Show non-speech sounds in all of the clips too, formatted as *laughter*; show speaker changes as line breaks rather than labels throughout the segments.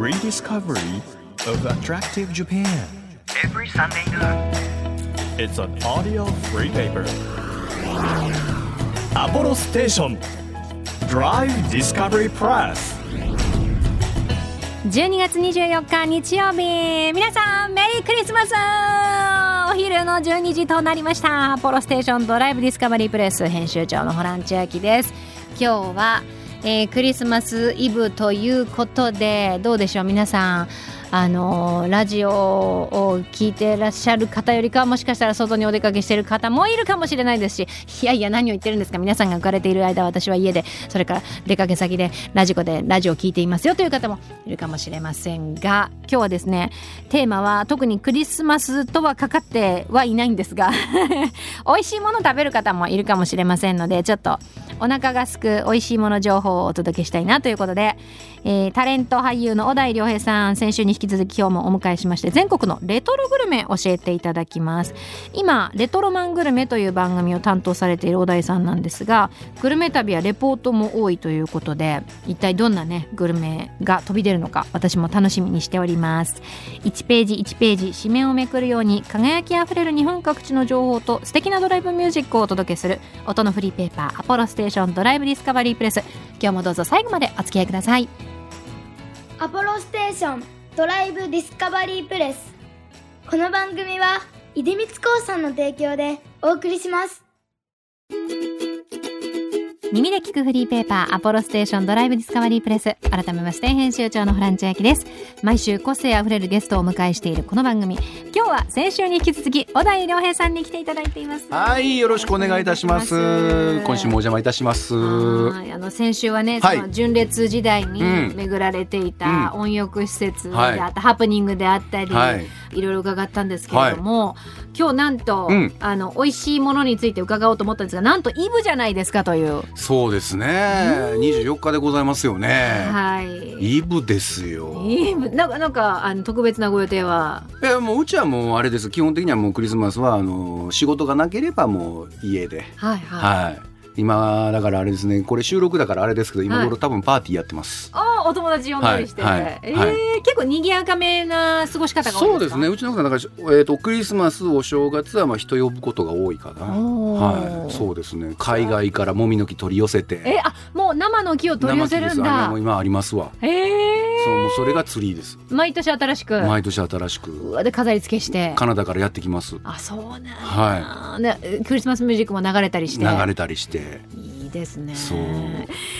rediscovery of attractive Japan.
every Sunday noon.
It's an audio free paper. Apollo Station Drive Discovery Press.
12月24日日曜日皆さんメリークリスマスお昼の12時となりましたアポロステーションドライブディスカバリープレス編集長のホラン千秋です今日は、えークリスマスイブということでどうでしょう皆さんあのーラジオを聞いてらっしゃる方よりかもしかしたら外にお出か？けしてる方もいるかもしれないですしいやいや何を言ってるんですか？皆さんが浮かれている間私は家でそれから出かけ先でラジコでラジオを聞いていますよという方もいるかもしれませんが今日はですねテーマは特にクリスマスとはかかってはいないんですが *laughs* 美味しいもの食べる方もいるかもしれませんのでちょっとお腹がすく美味しいもの情報をお届けしたいなということで、えータレント俳優の小田井亮平さん先週に引き続き今日もお迎えしまして全国のレトログルメ教えていただきます。今レトロマングルメという番組を担当されている小田井さんなんですがグルメ旅やレポートも多いということで一体どんなねグルメが飛び出るのか私も楽しみにしております。1ページ1ページ紙面をめくるように輝きあふれる日本各地の情報と素敵なドライブミュージックをお届けする音のフリーペーパーアポロステーション。ドライブディスカバリープレス。今日もどうぞ最後までお付き合いください。
アポロステーションドライブディスカバリープレス。この番組は出光興産の提供でお送りします。
耳で聞くフリーペーパーアポロステーションドライブディスカバリープレス。改めまして編集長のホラン千秋です。毎週個性あふれるゲストをお迎えしているこの番組。今日は先週に引き続き小田井亮平さんに来ていただいています。
はい、よろしくお願いいたします。今週もお邪魔いたします。
はいあの先週はね、
はい。
その純烈時代に
うん。
巡られていた温浴施設で
はい
あった、ハプニングであったり、
はい。
い、ろいろ伺ったんですけれども、今日なんと、
うん。
あの美味しいものについて伺おうと思ったんですがなんとイブじゃないですかという、
そうですね。二十四日でございますよね。
はい
イブですよ。
イブなんかなんかあの特別なご予定は？い
やもううちはもうあれです。基本的にはもうクリスマスはあの仕事がなければもう家で。
はいはい、
はい。今だからあれですね。これ収録だからあれですけど、今
はい
頃多分パーティーやってます。
あお友達呼んだりして、
はいはい
えー
はい
結構賑やかめな過ごし方が多いうでか？
そですすね。うちの方だからえっ、とクリスマスお正月はまあ人呼ぶことが多いかな。はい。そうですね。海外からもみの木取り寄せて。
えあもう生の木を取り寄せるんだ
今ありますわ。
へえ
そうもうそれがツリーです。
毎年新しく
毎年新しく
うわで飾り付けして
カナダからやってきます。
あそうなんだ、
は
ねクリスマスミュージックも流れたりして
流れたりして。
いいですね
そう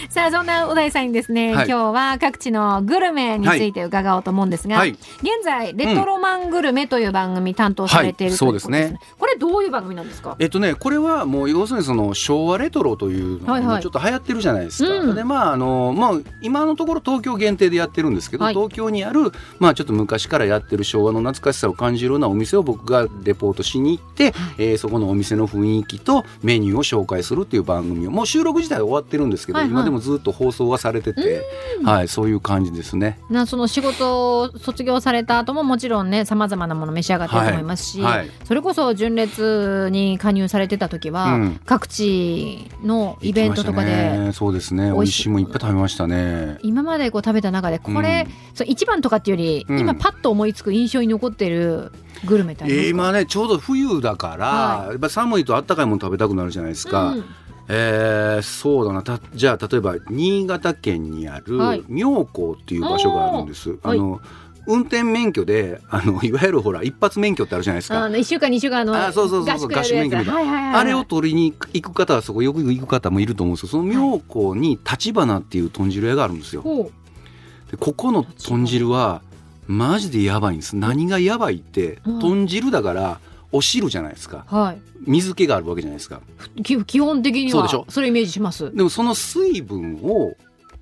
さあそんな小田井さんにですね、
はい
今日は各地のグルメについて伺おうと思うんですが、
はい。
現在レトロマングルメという番組担当されている、
はい
といこと
そうですね
これどういう番組なんですか？
えっとねこれはもう要するにその昭和レトロというの
はいはい。
がちょっと流行ってるじゃないですか。
うん。
でまああのまあ今のところ東京限定でやってるんですけど、
はい。
東京にあるまあちょっと昔からやってる昭和の懐かしさを感じるようなお店を僕がレポートしに行って、えーそこのお店の雰囲気とメニューを紹介するっていう番組をもう収録自体は終わってるんですけど、
はいはい。
今でもずっと放送はされてて、はいそういう感じですね。
なその仕事を卒業された後ももちろんねさまざまなもの召し上がってると思いますし、
はい。はい。
それこそ純烈に加入されてた時は、
うん。
各地のイベントとかで
ね。そうですね。
美味しい。
もんいっぱい食べましたね。
今までこう食べた中でこれ、
うん。
そう一番とかっていうより、
うん。
今パッと思いつく印象に残ってるグルメってありますか、
今ねちょうど冬だから、
はい。
やっぱ寒いとあったかいもの食べたくなるじゃないですか、
うん。
えーそうだな。たじゃあ例えば新潟県にある
はい。
妙高っていう場所があるんです、
ー。
あの運転免許であのいわゆるほら一発免許ってあるじゃないですか。
あの1週間2週間の
あそうそうそうそう
合宿
免許みたい
はいはいはい
あれを取りに行く方はそこよく行く方もいると思うんですけどその妙高に立花っていう豚汁屋があるんですよ。
ほ
でここの豚汁はマジでやばいんです。何がやばいって
うん。
豚汁だからお汁じゃないですか。
うはい。
水気があるわけじゃないですか。
き基本的には
そうでしょ？
それイメージします。
でもその水分を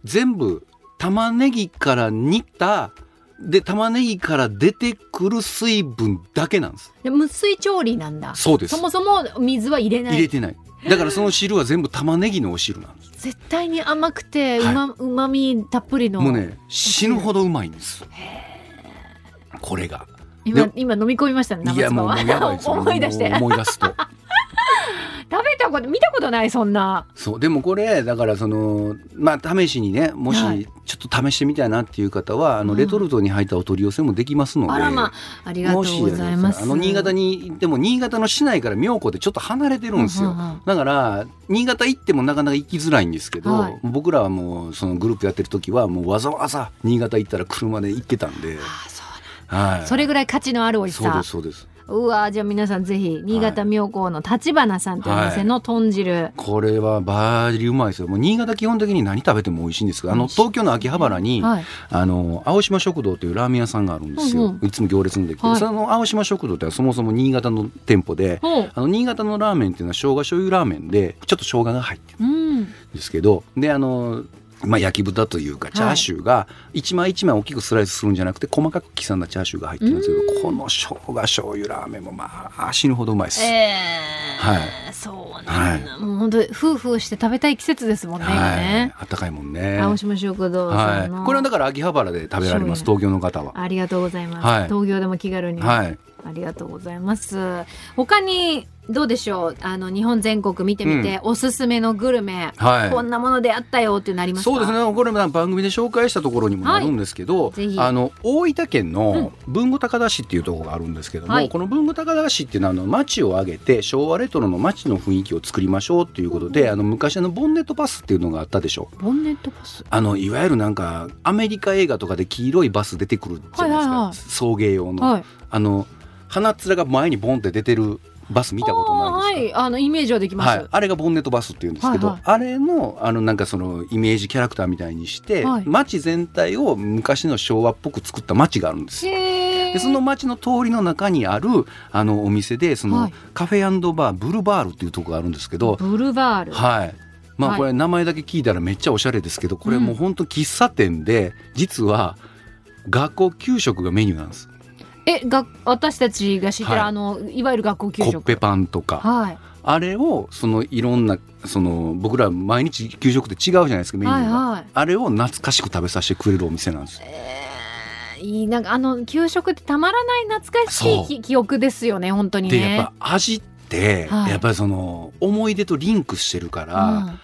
全部玉ねぎから煮たで玉ねぎから出てくる水分だけなんです。
で無水調理なんだ。
そうです。
そもそも水は入れない。
入れてない。だからその汁は全部玉ねぎのお汁なんです。
絶対に甘くてう
はい。
ま,、うまみたっぷりの。
もうね死ぬほどうまいんです。これが。
今
で
今飲み込みましたね生
いやもうもうやばい
唾
ですよ。*laughs*
思い出して。
思い出すと。*laughs*
食べたこと見たことないそんな。
そう。でもこれだからそのまあ試しにねもし、
はい
ちょっと試してみたいなっていう方はあの
うん。
レトルトに入ったお取り寄せもできますので、
あらまあありがとうございます。
あの新潟に行っても新潟の市内から妙高ってちょっと離れてるんですよ、
うんうんうん。
だから新潟行ってもなかなか行きづらいんですけど、
はい。
僕らはもうそのグループやってる時はもうわざわざ新潟行ったら車で行ってたんで、
あ
はい、
それぐらい価値のある美味しさ。
そうですそうです
うわじゃあ皆さんぜひ新潟妙高の立花さんというお店の豚汁、
これはバーリうまいですよ。もう新潟基本的に何食べても美味しいんですがあの東京の秋葉原に、
はい。
あの青島食堂というラーメン屋さんがあるんですよ、
うんうん
いつも行列にできてる、
はい。
その青島食堂ってのはそもそも新潟の店舗で、
ほう。
あの新潟のラーメンっていうのは生姜醤油ラーメンでちょっと生姜が入ってる
うん
んですけどであのまあ、焼き豚というかチャーシューが一枚一枚大きくスライスするんじゃなくて細かく刻んだチャーシューが入ってるんですけどこの生姜醤油ラーメンもまあ死ぬほどうまいです。
えー
はい。
そうなんだ、もう本当夫婦して食べたい季節ですもんね、今
はい。
ね、
あったかいもんね。
青島食堂さんの、
はい、これはだから秋葉原で食べられます東京の方は。
ありがとうございます、
はい。
東京でも気軽に、
はい、
ありがとうございます。他にどうでしょう？あの日本全国見てみて、おすすめのグルメ、
はい。
こんなものであったよっていうのありますか？
そうですね。これも番組で紹介したところにもなるんですけど、
はい。
あの大分県の豊後高田市っていうところがあるんですけども、
はい。
この豊後高田市っていうのはあの町を挙げて昭和レトロの町の雰囲気を作りましょうっていうことで、あの昔あのボンネットバスっていうのがあったでしょ？
ボンネットパス？
あのいわゆるなんかアメリカ映画とかで黄色いバス出てくるじゃないですか、送迎用の、
はい。
あの鼻っ面が前にボンって出てるバス見たことないですか？
はい。あのイメージはできます、
はい、あれがボンネットバスっていうんですけど、
はい。はい
あれのあのなんかそのイメージキャラクターみたいにして、
はい。
街全体を昔の昭和っぽく作った街があるんですでその街の通りの中にあるあのお店でその、
はい。
カフェバーブルバールっていうところがあるんですけど、
ブルバール、
はい。ま
はい。
あこれ名前だけ聞いたらめっちゃおしゃれですけどこれもう本当喫茶店で実は学校給食がメニューなんです。
えが私たちが知ってる、
はい。
あのいわゆる学校給食。
コッペパンとか、
はい。
あれをそのいろんなその僕ら毎日給食って違うじゃないですかメニューが、
はいはい。
あれを懐かしく食べさせてくれるお店なんです
えーいいなんかあの給食ってたまらない懐かし
そ
い記憶ですよね本当にね。
でやっぱ味って、
はい。
やっぱりその思い出とリンクしてるから、
うん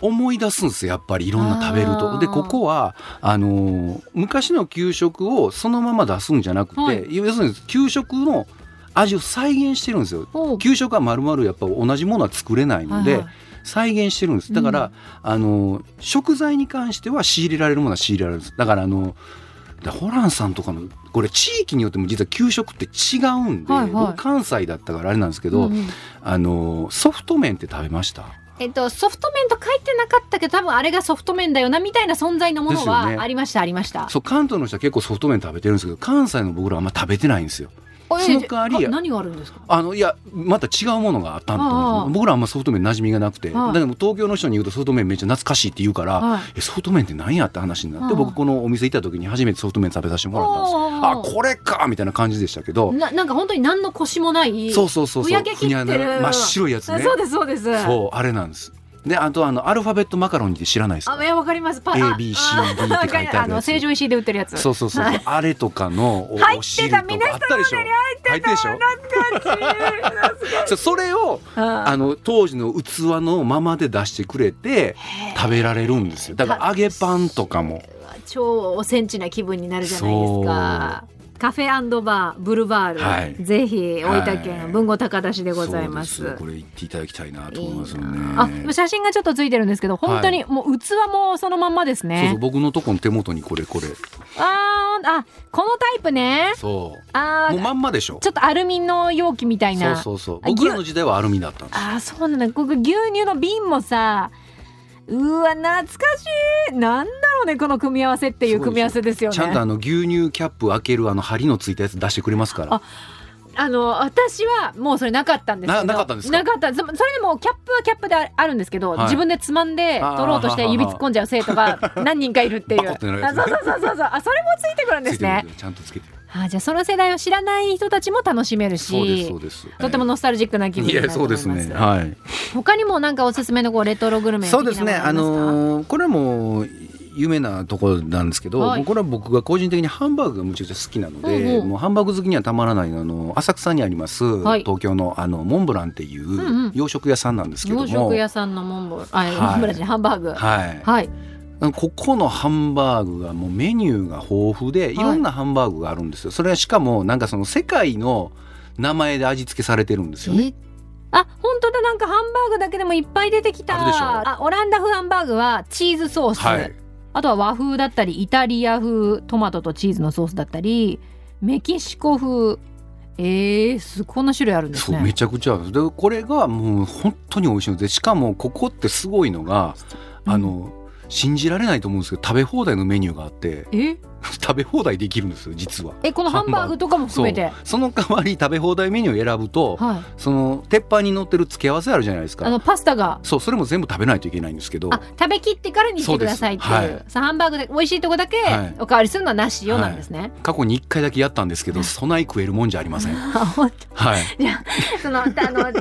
思い出すんですよやっぱりいろんな食べると。でここはあのー昔の給食をそのまま出すんじゃなくて、
はい。
要するに給食の味を再現してるんですよ。給食はまるまるやっぱ同じものは作れないので、
はいはい。
再現してるんです。だから、あの食材に関しては仕入れられるものは仕入れられるんです。だからあのだホランさんとかのこれ地域によっても実は給食って違うんで、
はいはい。
僕関西だったからあれなんですけど、
うんうん。
あのソフト麺って食べました？
えっと、ソフト麺と書いてなかったけど多分あれがソフト麺だよなみたいな存在のもの
ですよね
はありました、ありました。
そう関東の人は結構ソフト麺食べてるんですけど関西の僕らはあんま食べてないんですよ
あ
その代わり
何があるんですか？
あのいやまた違うものがあったんだと思僕らはあんまソフト麺馴染みがなくて、
はい
だけど東京の人に言うとソフト麺めっちゃ懐かしいって言うから、
はい。
えソフト麺って何やって話になって、
ああ
僕このお店行った時に初めてソフト麺食べさせてもらったんですよ。
ああ。
あこれかみたいな感じでしたけど。
ななんか本当に何のコシもない
そうそうそうそう。
ふやけ切ってる。
真っ白いやつね。
そうですそうです。
そうあれなんですであとあのアルファベットマカロニって知らないですか？
あいやわかります。パ
A B C D って書いてある
あの成城石井で売ってるやつ。
そうそうそう
はい。
あれとかのお
入ってた。
お汁とか
みんな
あった。でしょ入ってるでしょ？そうそれを
あ
あの当時の器のままで出してくれて食べられるんですよ。だから揚げパンとかも。
超おセンチな気分になるじゃないですかカフェバーブルバール、
はい。
ぜひ大分
はい。
県豊後高田市でございます。
そうです。これ行っていただきたいなと
いい
思いますよね。
なあ写真がちょっとついてるんですけど本当にもう器もそのまんまです
そう
ね。
そう僕のとこの手元にこれこれ。
あーあこのタイプね。
そう。もうまんまでしょ。
ちょっとアルミの容器みたい
そう
な。
そうそう。
あ
僕らの時代はアルミだったんです
あーそうなんだ。ここ牛乳の瓶もさうわ懐かしい。なんだろうねこの組み合わせっていう組み合わせですよね。
ちゃんとあの牛乳キャップ開けるあの針のついたやつ出してくれますから。
ああの私はもうそれなかったんですけど。
ななかったんですか？
なかった。そそれでもキャップはキャップであるんですけど、
はい。
自分でつまんで取ろうとして指突っ込んじゃう生徒が何人かいるっていう。
バコってなるやつ
あそうそうそうそうそう。あそれもついてくるんですね。
ちゃんとつけてる
あじゃあその世代を知らない人たちも楽しめるし
そうです
とてもノスタルジックな気分になると思
そ
いうます
ですね。はい。
他にもなんかおすすめのこうレトログルメ
そうですね。あ
の
ーこれはもう有名なところなんですけど、
はい。
これは僕が個人的にハンバーグがむちゃくちゃ好きなので、
うんう。ん
もうハンバーグ好きにはたまらないあの浅草にあります、
はい。
東京のあのモンブランってい
んうん
う洋食屋さんなんですけども、
洋食屋さんのモンブランあ、
はい。
モンブランじゃハンバーグ。
はい、
はい
ここのハンバーグがもうメニューが豊富でい。ろんなハンバーグがあるんですよ。それはしかもなんかその世界の名前で味付けされてるんですよね。
えあ本当だ。なんかハンバーグだけでもいっぱい出てきた。
あるでしょ。
あオランダ風ハンバーグはチーズソース、
はい。
あとは和風だったりイタリア風トマトとチーズのソースだったりメキシコ風。えー、すこんな種類あるんです
そうめ
ね
ちゃくちゃあるでこれがもう本当に美味しいのでしかもここってすごいのが、あの信じられないと思うんですけど食べ放題のメニューがあって
え？*laughs*
食べ放題できるんですよ実は。
えこのハンバーグとかも含めて？
その代わり食べ放題メニューを選ぶと
はい。
その鉄板に乗ってる付け合わせあるじゃないですか。
あのパスタが。
そうそれも全部食べないといけないんですけど。
あ食べきってからにしてくださいっていう。
はい。
ハンバーグで美味しいとこだけ
はい。
おかわりするのはなしよなんですね、
過去に1回だけやったんですけどそない食えるもんじゃありません。*laughs* はい。
当 *laughs* じゃあそのあの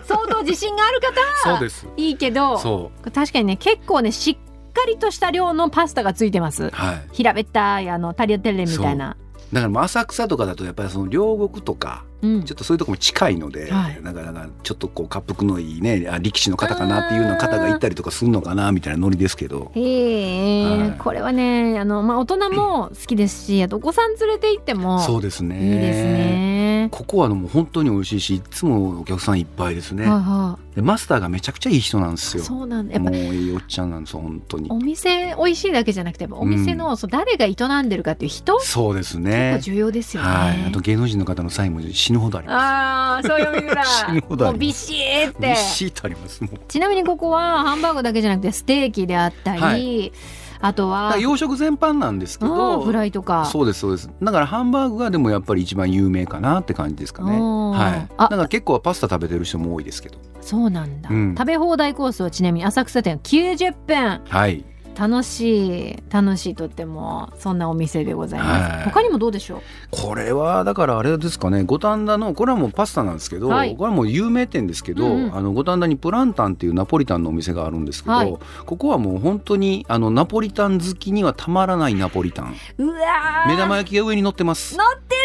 相当自信がある方は
そうです。
いいけど
そ
確かにね結構ねしっかりとした量のパスタがついてます。
うはい。
平べったいあのタリアテッレみたいな。
だから浅草とかだとやっぱりその両国とか
うん。
ちょっとそういうところも近いので、
はい。
なかなかちょっとこう滑腹のいいねあ力士の方かなっていうような方がいたりとかするのかなみたいなノリですけど。
へえ、
はい。
これはねあの、まあ、大人も好きですしあとお子さん連れて行っても
そうですね。
いいですね。
ここはもう本当に美味しいしいつもお客さんいっぱいですね、
はいは
でマスターがめちゃくちゃいい人なんです
い、
よ。
そうなんだ。やっぱ
もういいおっちゃんなんですよ本当に。
お店美味しいだけじゃなくてお店の、そう誰が営んでるかっていう人
そうです
結
ね
構重要ですよね。
はい。あと芸能人の方のサインも死ぬほどありま
あーそういう意味だ。
死ぬほどあります。
もうビシーっ
す
て。
ビシッとあります
ちなみにここはハンバーグだけじゃなくてステーキであったり、
はい
あとは
洋食全般なんですけ
あ
ど
ーフライとか。
そうですそうです。だからハンバーグがでもやっぱり一番有名かなって感じですかね。はい。
あ
だから結構パスタ食べてる人も多いですけど。
そうなんだ、
うん。
食べ放題コースはちなみに浅草店90分。
はい
楽しい楽しいとってもそんなお店でございます、
はい。
他にもどうでしょう？
これはだからあれですかね五反田のこれはもうパスタなんですけど、
はい。
これはもう有名店ですけど、
うんうん。
あの五反田にプランタンっていうナポリタンのお店があるんですけど、
はい。
ここはもう本当にあのナポリタン好きにはたまらないナポリタン。
うわー。
目玉焼きが上に乗ってます。
乗って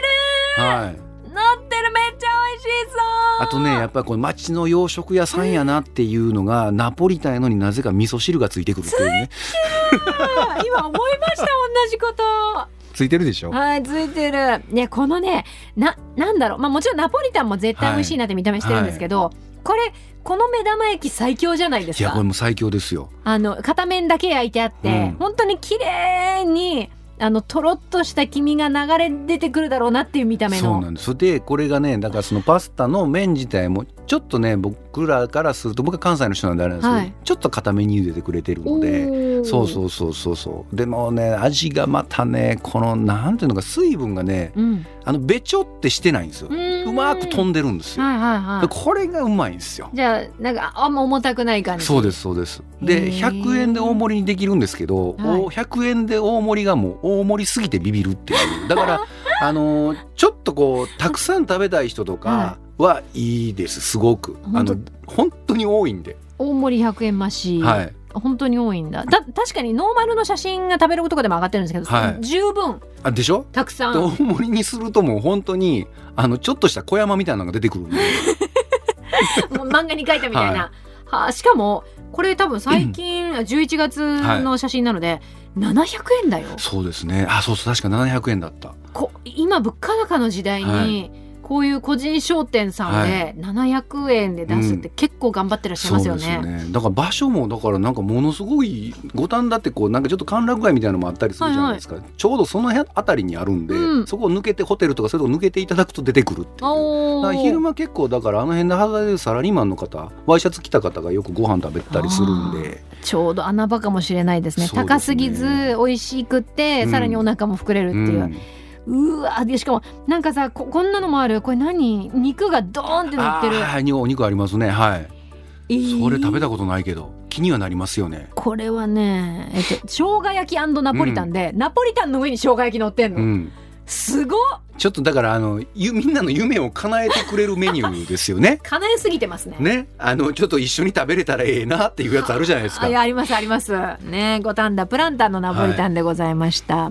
る
はい。
乗ってるめっちゃ美味しそう。
あとねやっぱりこれ町の洋食屋さんやなっていうのがナポリタンやのになぜか味噌汁がついてくるっていうね。
今思いました同じこと。
ついてるでしょ？
はいついてる。ねこのねななんだろう。まあもちろんナポリタンも絶対美味しいなって見た目してるんですけど、これこの目玉焼き最強じゃないですか。
いやこれもう最強ですよ。
あの片面だけ焼いてあって、
うん。
本当に綺麗にあのとろっとした黄身が流れ出てくるだろうなっていう見た目の。
そうなんです。でこれがねだからそのパスタの麺自体もちょっとね僕らからすると僕は関西の人なんであれなんですけど、
はい。
ちょっと固めに茹でてくれてるので。そうそうそうそうそう。でもね味がまたねこのなんていうのか水分がね
う、うん、
あのべちょってしてないんですよ。
う
うまく飛んでるんですよ、
はいはいはい。
でこれがうまいんですよ。
じゃあなんかあんま重たくない感じ。
そうですそうです。で
へー。
100円で大盛りにできるんですけど、
はい。
お100円で大盛りがもう大盛りすぎてビビるっていう。だから *laughs* あのーちょっとこうたくさん食べたい人とかはい。い。ですすごくあの本当に多い。んで、
大盛り100円増し、
はい、
本当に多いんだ。だ確かにノーマルの写真が食べるとこでも上がってるんですけど、
はい。
十分。
あでしょ？
たくさん。
で大盛りにするともう本当にあのちょっとした小山みたいなのが出てくる
もう *laughs* 漫画に描いたみたいな、はあしかもこれ多分最近11月の写真なので、700円だよ。
そうですね。あそうそう確か700円だった。
こ今物価高の時代に、
は
こういう個人商店さんで700円で出すって結構頑張ってらっしゃいますよね。
そうですね。だから場所もだからなんかものすごい五反田ってこうなんかちょっと歓楽街みたいなのもあったりするじゃないですか、ちょうどその辺あたりにあるんで、
うん。
そこを抜けてホテルとかそういうとこ抜けていただくと出てくるっていう。昼間結構だからあの辺で働いてるサラリーマンの方ワイシャツ着た方がよくご飯食べたりするんで。
ちょうど穴場かもしれないですね。
ね。
高すぎず美味しくって、
うん
さらにお腹も膨れるっていう、
ん
うわでしかもなんかさここんなのもある。これ何？肉がドーンって乗ってる。
あーお肉ありますね。はい、
えー。
それ食べたことないけど気にはなりますよね。
これはねえっと生姜焼きナポリタンで、ナポリタンの上に生姜焼き乗ってんの、
うん。
すごっ。
ちょっとだからあのゆみんなの夢を叶えてくれるメニューですよね。*laughs*
叶えすぎてますね。
ね。あのちょっと一緒に食べれたらええなっていうやつあるじゃないですか。
あいやありますあります。ね五反田プランタンのナポリタンでございました、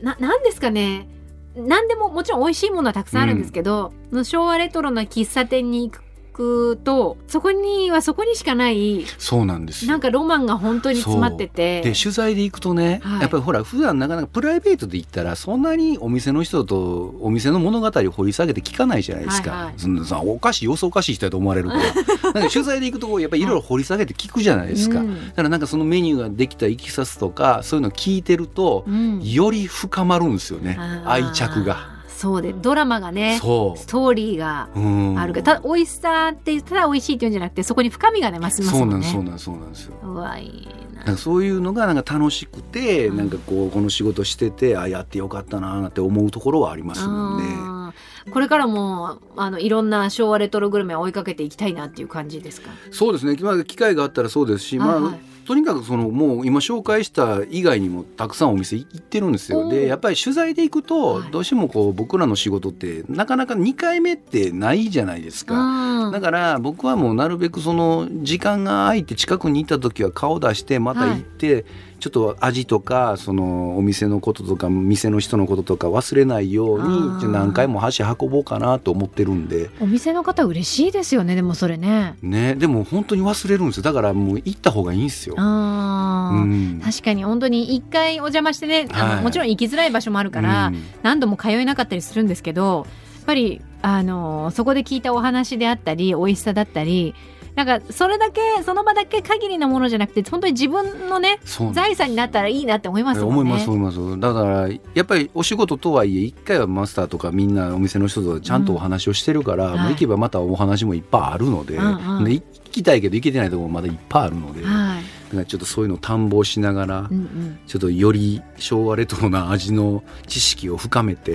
ななんですかね何でももちろん美味しいものはたくさんあるんですけど、昭和レトロな喫茶店に行くくとそこにはそこにしかない
そうなんですよ。
なんかロマンが本当に詰まってて。
で取材で行くとね、
はい。
やっぱりほら普段なかなかプライベートで行ったらそんなにお店の人とお店の物語を掘り下げて聞かないじゃないですか、
はいはい。
そんなさおかしい様子おかしい人やと思われる。か *laughs* らなんか取材で行くとやっぱりいろいろ掘り下げて聞くじゃないですか、
うん。
だからなんかそのメニューができたいきさつとかそういうのを聞いてると、
うん。
より深まるんですよね。愛着が。
そうでドラマがね
そう。
ストーリーが
うん。
あるからただ美味しさって言ったら美味しいっていうんじゃなくてそこに深みがねます
そうなん
もんね。
そうなんですそうなんですよ。
うな。
なんかそういうのがなんか楽しくて、
うん。
なんかこうこの仕事しててあやってよかったなって思うところはありますもんね。
これからもあのいろんな昭和レトログルメを追いかけていきたいなっていう感じですか？
そうですね、まあ、機会があったらそうですし、まあ
はいはい
とにかくそのもう今紹介した以外にもたくさんお店行ってるんですよ。でやっぱり取材で行くと
はい
どうしてもこう僕らの仕事ってなかなか2回目ってないじゃないですか。
あ
だから僕はもうなるべくその時間が空いて近くに行った時は顔出してまた行って、ちょっと味とかそのお店のこととか店の人のこととか忘れないように何回も箸運ぼうかなと思ってるんで。
お店の方嬉しいですよねでもそれね。
ね、でも本当に忘れるんですよだからもう行った方がいいんですよ。うん
確かに本当に一回お邪魔してね、あの
はい
もちろん行きづらい場所もあるから、
うん
何度も通えなかったりするんですけどやっぱりあのそこで聞いたお話であったり美味しさだったりなんかそれだけその場だけ限りのものじゃなくて本当に自分のね財産になったらいいなって思いますもんね。
思います思います。だからやっぱりお仕事とはいえ一回はマスターとかみんなお店の人とちゃんとお話をしてるから、
うん。
行けばまたお話もいっぱいあるので,、
うんうん。
で行きたいけど行けてないところもまだいっぱいあるので、
はい。
らちょっとそういうのを探訪しながら、
うん
ちょっとより昭和レトロな味の知識を深めて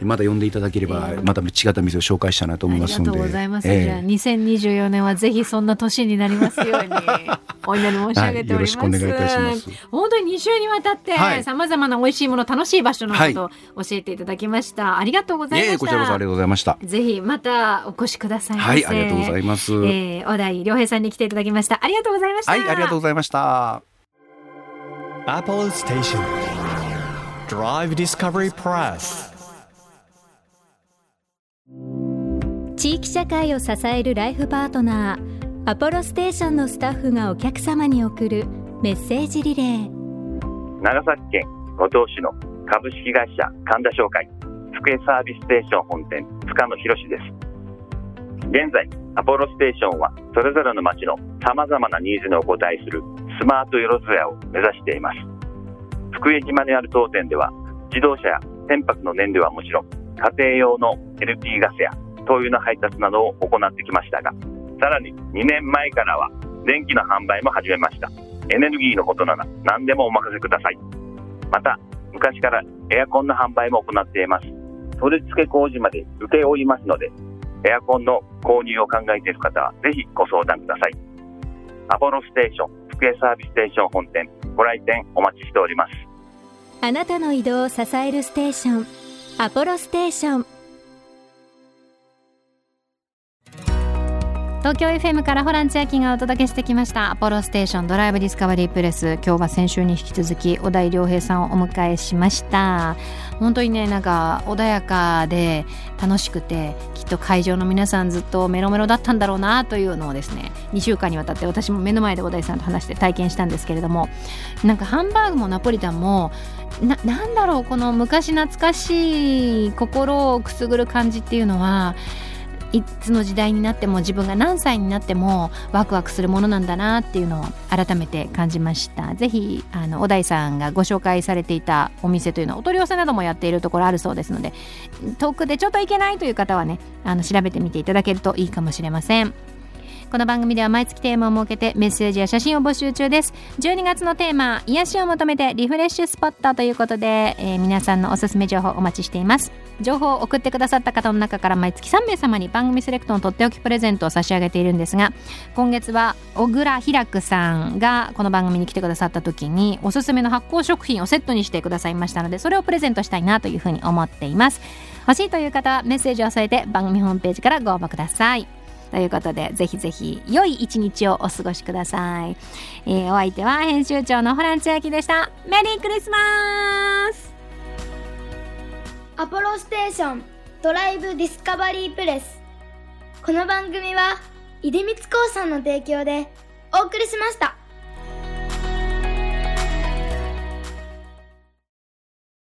また呼んでいただければ、
ええ
また違った店を紹介したいなと思いますので
ありがとうございます。
ええ
じゃあ2024年はぜひそんな年になりますように *laughs* お祈り申し上げております。
はいよろしくお願いいたします。
本当に2週にわたって
はい
さまざまな美味しいもの楽しい場所のことを教えていただきました。ありがとうございました。
いえいえこちらこそありがとうございました。
ぜひまたお越しください。
はい、ありがとうございます。
えー、小田井良平さんに来ていただきました。ありがとうございました。
はい、ありがとうございました。
Apollo Station. Drive Discovery Press.
地域社会を支えるライフパートナーアポロステーションのスタッフがお客様に送るメッセージリレー
長崎県五島市の株式会社神田商会福江サービスステーション本店深野博です現在アポロステーションはそれぞれの町のさまざまなニーズにお応えするスマートよろずやを目指しています。福江島にある当店では自動車や船舶の燃料はもちろん家庭用の LP ガスや灯油の配達などを行ってきましたがさらに2年前からは電気の販売も始めました。エネルギーのことなら何でもお任せください。また昔からエアコンの販売も行っています。取り付け工事まで請け負いますのでエアコンの購入を考えている方はぜひご相談ください。アポロステーション福江サービスステーション本店ご来店お待ちしております。
あなたの移動を支えるステーションアポロステーション。
東京 FM からホラン千秋がお届けしてきました。アポロステーションドライブディスカバリープレス今日は先週に引き続き小田井良平さんをお迎えしました。本当にねなんか穏やかで楽しくてきっと会場の皆さんずっとメロメロだったんだろうなというのをですね2週間にわたって私も目の前で小田井さんと話して体験したんですけれどもなんかハンバーグもナポリタンもななんだろうこの昔懐かしい心をくすぐる感じっていうのはいつの時代になっても自分が何歳になってもワクワクするものなんだなっていうのを改めて感じました。ぜひあの小田井さんがご紹介されていたお店というのはお取り寄せなどもやっているところあるそうですので遠くでちょっと行けないという方はねあの調べてみていただけるといいかもしれません。この番組では毎月テーマを設けてメッセージや写真を募集中です。12月のテーマ癒しを求めてリフレッシュスポットということで、えー皆さんのおすすめ情報お待ちしています。情報を送ってくださった方の中から毎月3名様に番組セレクトのとっておきプレゼントを差し上げているんですが今月は小倉ひらくさんがこの番組に来てくださった時におすすめの発酵食品をセットにしてくださいましたのでそれをプレゼントしたいなというふうに思っています。欲しいという方はメッセージを添えて番組ホームページからご応募ください。ということでぜひぜひ良い一日をお過ごしください、えーお相手は編集長のホラン千秋でした。メリークリスマス!
アポロステーションドライブディスカバリープレス。この番組は出光興産の提供でお送りしました。